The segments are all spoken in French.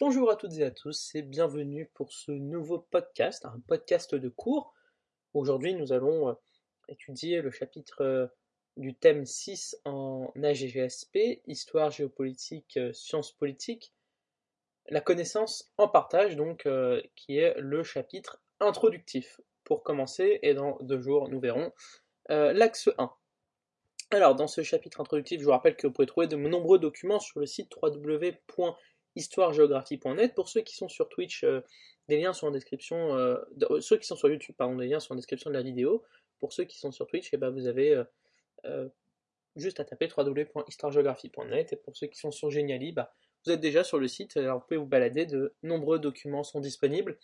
Bonjour à toutes et à tous et bienvenue pour ce nouveau podcast, un podcast de cours. Aujourd'hui, nous allons euh, étudier le chapitre euh, du thème 6 en AGGSP, Histoire géopolitique, euh, sciences politiques, la connaissance en partage, donc, qui est le chapitre introductif. Pour commencer, et dans deux jours, nous verrons l'axe 1. Alors, dans ce chapitre introductif, je vous rappelle que vous pouvez trouver de nombreux documents sur le site www.histoiregéographie.net. Pour ceux qui sont sur Twitch, euh, des liens sont en description. Euh, euh, ceux qui sont sur YouTube, pardon, des liens sont en description de la vidéo. Pour ceux qui sont sur Twitch, eh ben, vous avez juste à taper www.histoiregéographie.net. Et pour ceux qui sont sur Geniali, bah, vous êtes déjà sur le site. Alors, vous pouvez vous balader. De nombreux documents sont disponibles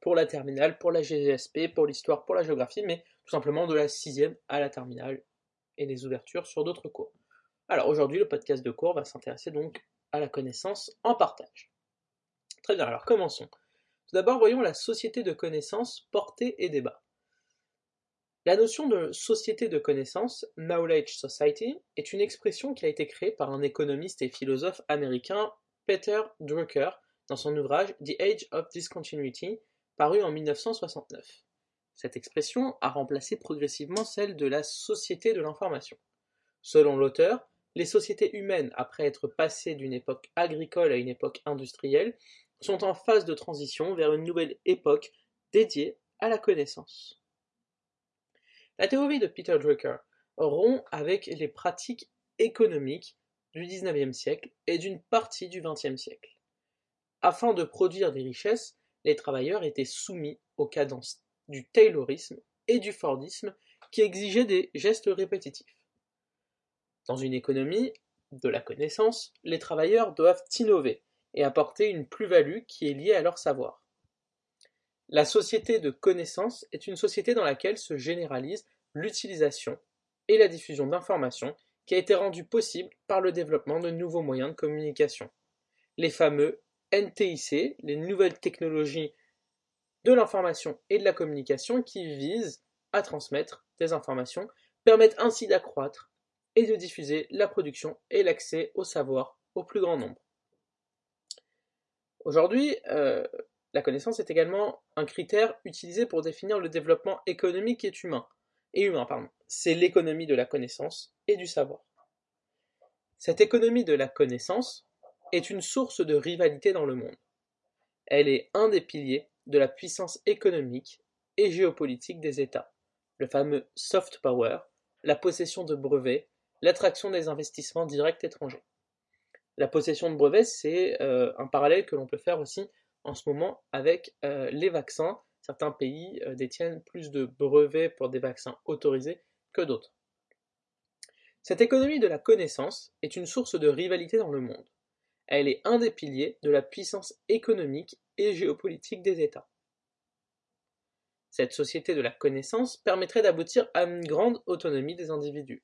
pour la terminale, pour la GSP, pour l'histoire, pour la géographie, mais tout simplement de la sixième à la terminale et les ouvertures sur d'autres cours. Alors aujourd'hui, le podcast de cours va s'intéresser donc à la connaissance en partage. Très bien, alors commençons. Tout d'abord, voyons la société de connaissance, portée et débat. La notion de société de connaissance, Knowledge Society, est une expression qui a été créée par un économiste et philosophe américain, Peter Drucker, dans son ouvrage The Age of Discontinuity, paru en 1969. Cette expression a remplacé progressivement celle de la société de l'information. Selon l'auteur, les sociétés humaines, après être passées d'une époque agricole à une époque industrielle, sont en phase de transition vers une nouvelle époque dédiée à la connaissance. La théorie de Peter Drucker rompt avec les pratiques économiques du XIXe siècle et d'une partie du XXe siècle. Afin de produire des richesses, les travailleurs étaient soumis aux cadences du taylorisme et du fordisme qui exigeaient des gestes répétitifs. Dans une économie de la connaissance, les travailleurs doivent innover et apporter une plus-value qui est liée à leur savoir. La société de connaissance est une société dans laquelle se généralise l'utilisation et la diffusion d'informations qui a été rendue possible par le développement de nouveaux moyens de communication. Les fameux NTIC, les nouvelles technologies de l'information et de la communication qui visent à transmettre des informations, permettent ainsi d'accroître et de diffuser la production et l'accès au savoir au plus grand nombre. Aujourd'hui, euh, la connaissance est également un critère utilisé pour définir le développement économique et humain. Et humain, pardon. C'est l'économie de la connaissance et du savoir. Cette économie de la connaissance est une source de rivalité dans le monde. Elle est un des piliers de la puissance économique et géopolitique des États, le fameux soft power, la possession de brevets, l'attraction des investissements directs étrangers. La possession de brevets, c'est euh, un parallèle que l'on peut faire aussi en ce moment avec euh, les vaccins. Certains pays euh, détiennent plus de brevets pour des vaccins autorisés que d'autres. Cette économie de la connaissance est une source de rivalité dans le monde. Elle est un des piliers de la puissance économique et géopolitique des États. Cette société de la connaissance permettrait d'aboutir à une grande autonomie des individus.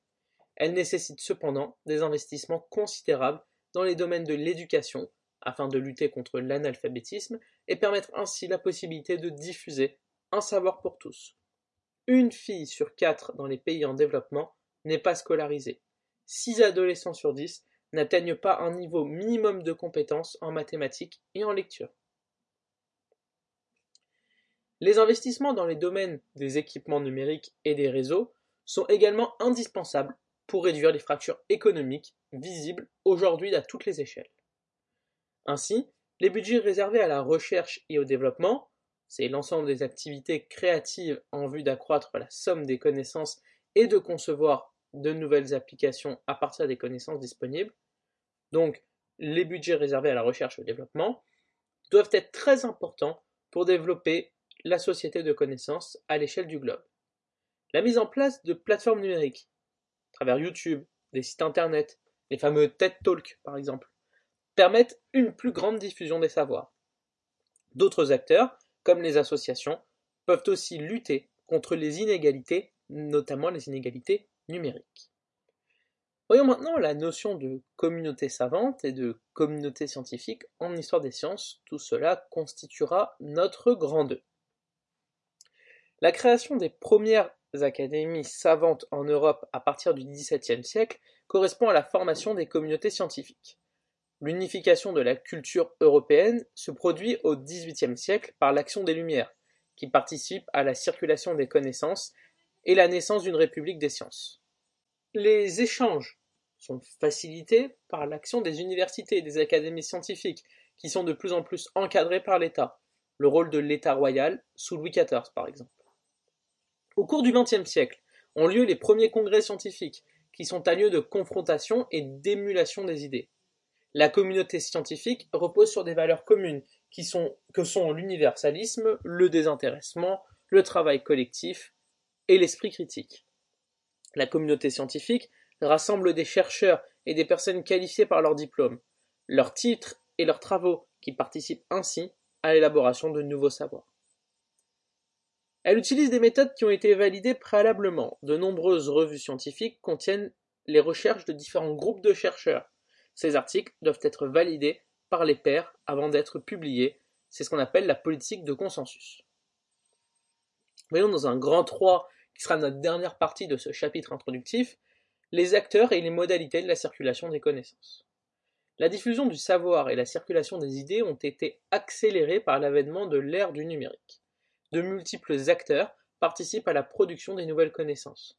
Elle nécessite cependant des investissements considérables dans les domaines de l'éducation, afin de lutter contre l'analphabétisme et permettre ainsi la possibilité de diffuser un savoir pour tous. Une fille sur quatre dans les pays en développement n'est pas scolarisée. Six adolescents sur dix n'atteignent pas un niveau minimum de compétences en mathématiques et en lecture. Les investissements dans les domaines des équipements numériques et des réseaux sont également indispensables pour réduire les fractures économiques visibles aujourd'hui à toutes les échelles. Ainsi, les budgets réservés à la recherche et au développement, c'est l'ensemble des activités créatives en vue d'accroître la somme des connaissances et de concevoir de nouvelles applications à partir des connaissances disponibles, donc les budgets réservés à la recherche et au développement, doivent être très importants pour développer la société de connaissances à l'échelle du globe. La mise en place de plateformes numériques, travers YouTube, des sites internet, les fameux TED Talk par exemple, permettent une plus grande diffusion des savoirs. D'autres acteurs, comme les associations, peuvent aussi lutter contre les inégalités, notamment les inégalités numériques. Voyons maintenant la notion de communauté savante et de communauté scientifique en histoire des sciences. Tout cela constituera notre grand 2. La création des premières académies savantes en Europe à partir du XVIIe siècle correspond à la formation des communautés scientifiques. L'unification de la culture européenne se produit au XVIIIe siècle par l'action des Lumières, qui participe à la circulation des connaissances et la naissance d'une république des sciences. Les échanges sont facilités par l'action des universités et des académies scientifiques, qui sont de plus en plus encadrées par l'État, le rôle de l'État royal sous Louis XIV par exemple. Au cours du XXe siècle ont lieu les premiers congrès scientifiques, qui sont un lieu de confrontation et d'émulation des idées. La communauté scientifique repose sur des valeurs communes que sont l'universalisme, le désintéressement, le travail collectif et l'esprit critique. La communauté scientifique rassemble des chercheurs et des personnes qualifiées par leur diplôme, leurs titres et leurs travaux qui participent ainsi à l'élaboration de nouveaux savoirs. Elle utilise des méthodes qui ont été validées préalablement. De nombreuses revues scientifiques contiennent les recherches de différents groupes de chercheurs, ces articles doivent être validés par les pairs avant d'être publiés. C'est ce qu'on appelle la politique de consensus. Voyons dans un grand 3, qui sera notre dernière partie de ce chapitre introductif, les acteurs et les modalités de la circulation des connaissances. La diffusion du savoir et la circulation des idées ont été accélérées par l'avènement de l'ère du numérique. De multiples acteurs participent à la production des nouvelles connaissances.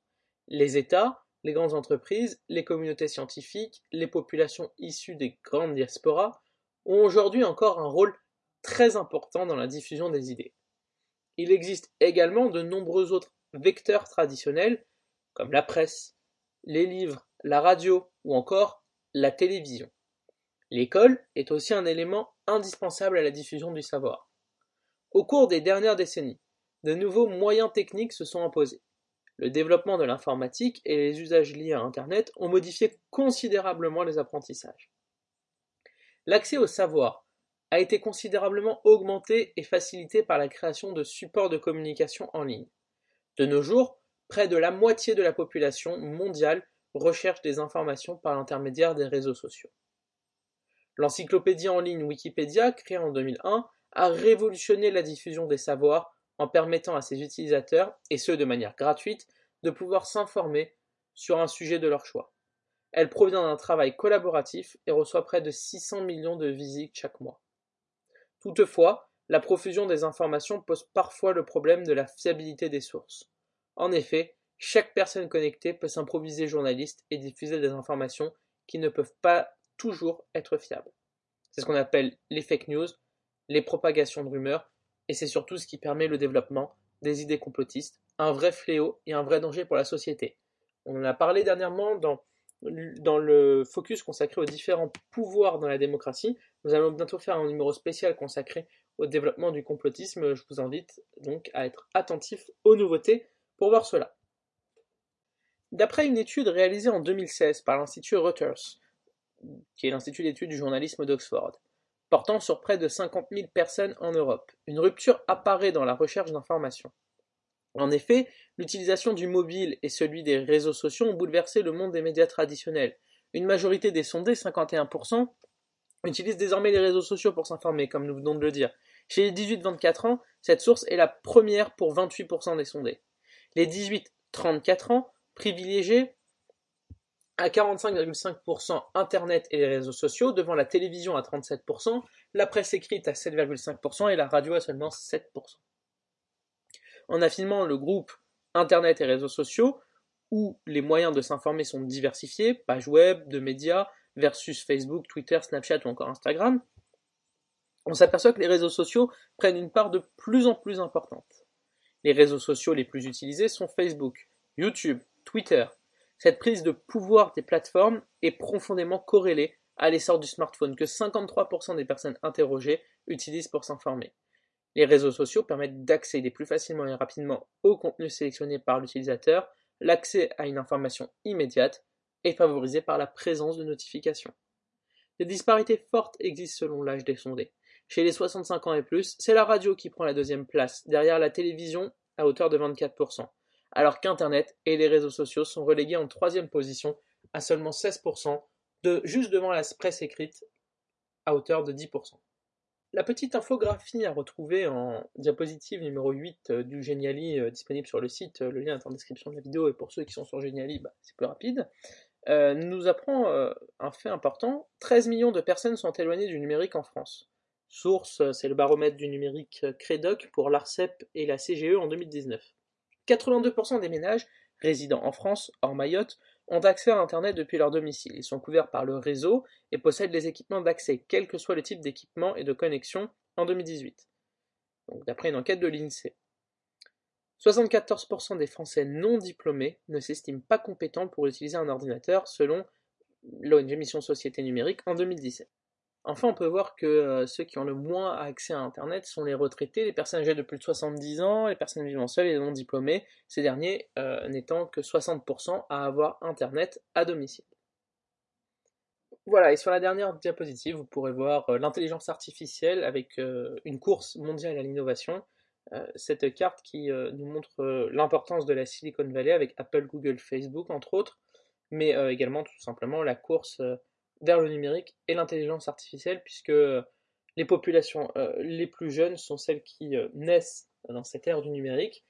Les États, les grandes entreprises, les communautés scientifiques, les populations issues des grandes diasporas ont aujourd'hui encore un rôle très important dans la diffusion des idées. Il existe également de nombreux autres vecteurs traditionnels comme la presse, les livres, la radio ou encore la télévision. L'école est aussi un élément indispensable à la diffusion du savoir. Au cours des dernières décennies, de nouveaux moyens techniques se sont imposés. Le développement de l'informatique et les usages liés à Internet ont modifié considérablement les apprentissages. L'accès au savoir a été considérablement augmenté et facilité par la création de supports de communication en ligne. De nos jours, près de la moitié de la population mondiale recherche des informations par l'intermédiaire des réseaux sociaux. L'encyclopédie en ligne Wikipédia, créée en 2001, a révolutionné la diffusion des savoirs en permettant à ses utilisateurs, et ce de manière gratuite, de pouvoir s'informer sur un sujet de leur choix. Elle provient d'un travail collaboratif et reçoit près de 600 millions de visites chaque mois. Toutefois, la profusion des informations pose parfois le problème de la fiabilité des sources. En effet, chaque personne connectée peut s'improviser journaliste et diffuser des informations qui ne peuvent pas toujours être fiables. C'est ce qu'on appelle les fake news, les propagations de rumeurs et c'est surtout ce qui permet le développement des idées complotistes, un vrai fléau et un vrai danger pour la société. On en a parlé dernièrement dans, le focus consacré aux différents pouvoirs dans la démocratie. Nous allons bientôt faire un numéro spécial consacré au développement du complotisme. Je vous invite donc à être attentif aux nouveautés pour voir cela. D'après une étude réalisée en 2016 par l'Institut Reuters, qui est l'Institut d'études du journalisme d'Oxford, portant sur près de 50 000 personnes en Europe. Une rupture apparaît dans la recherche d'informations. En effet, l'utilisation du mobile et celui des réseaux sociaux ont bouleversé le monde des médias traditionnels. Une majorité des sondés, 51%, utilisent désormais les réseaux sociaux pour s'informer, comme nous venons de le dire. Chez les 18-24 ans, cette source est la première pour 28% des sondés. Les 18-34 ans privilégiés à 45,5% Internet et les réseaux sociaux, devant la télévision à 37%, la presse écrite à 7,5% et la radio à seulement 7%. En affinant le groupe Internet et réseaux sociaux, où les moyens de s'informer sont diversifiés, pages web, de médias, versus Facebook, Twitter, Snapchat ou encore Instagram, on s'aperçoit que les réseaux sociaux prennent une part de plus en plus importante. Les réseaux sociaux les plus utilisés sont Facebook, YouTube, Twitter, cette prise de pouvoir des plateformes est profondément corrélée à l'essor du smartphone que 53% des personnes interrogées utilisent pour s'informer. Les réseaux sociaux permettent d'accéder plus facilement et rapidement au contenu sélectionné par l'utilisateur, l'accès à une information immédiate est favorisé par la présence de notifications. Des disparités fortes existent selon l'âge des sondés. Chez les 65 ans et plus, c'est la radio qui prend la deuxième place, derrière la télévision à hauteur de 24% alors qu'Internet et les réseaux sociaux sont relégués en troisième position à seulement 16%, de, juste devant la presse écrite à hauteur de 10%. La petite infographie à retrouver en diapositive numéro 8 euh, du Geniali euh, disponible sur le site, euh, le lien est en description de la vidéo et pour ceux qui sont sur Geniali, bah, c'est plus rapide, nous apprend un fait important 13 millions de personnes sont éloignées du numérique en France. Source, c'est le baromètre du numérique Crédoc pour l'ARCEP et la CGE en 2019. 82% des ménages résidant en France, hors Mayotte, ont accès à Internet depuis leur domicile. Ils sont couverts par le réseau et possèdent les équipements d'accès, quel que soit le type d'équipement et de connexion, en 2018. Donc, d'après une enquête de l'INSEE. 74% des Français non diplômés ne s'estiment pas compétents pour utiliser un ordinateur selon l'ONG Mission Société Numérique en 2017. Enfin, on peut voir que euh, ceux qui ont le moins accès à Internet sont les retraités, les personnes âgées de plus de 70 ans, les personnes vivant seules et non diplômés, ces derniers euh, n'étant que 60% à avoir Internet à domicile. Voilà, et sur la dernière diapositive, vous pourrez voir euh, l'intelligence artificielle avec une course mondiale à l'innovation. cette carte qui nous montre l'importance de la Silicon Valley avec Apple, Google, Facebook, entre autres, mais également tout simplement la course vers le numérique et l'intelligence artificielle, puisque les populations euh, les plus jeunes sont celles qui euh, naissent dans cette ère du numérique,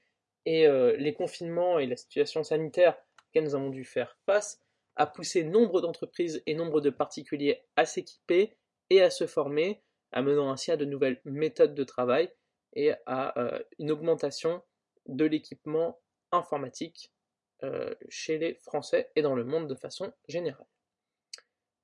et euh, les confinements et la situation sanitaire auxquels nous avons dû faire face a poussé nombre d'entreprises et nombre de particuliers à s'équiper et à se former, amenant ainsi à de nouvelles méthodes de travail et à une augmentation de l'équipement informatique chez les Français et dans le monde de façon générale.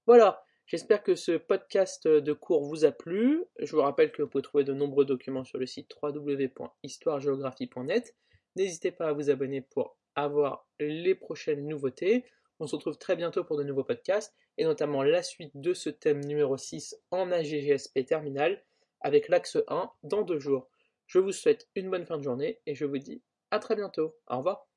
Voilà, j'espère que ce podcast de cours vous a plu. Je vous rappelle que vous pouvez trouver de nombreux documents sur le site www.histoiregéographie.net. N'hésitez pas à vous abonner pour avoir les prochaines nouveautés. On se retrouve très bientôt pour de nouveaux podcasts, et notamment la suite de ce thème numéro 6 en AGGSP terminal, avec l'axe 1 dans deux jours. Je vous souhaite une bonne fin de journée, et je vous dis à très bientôt. Au revoir.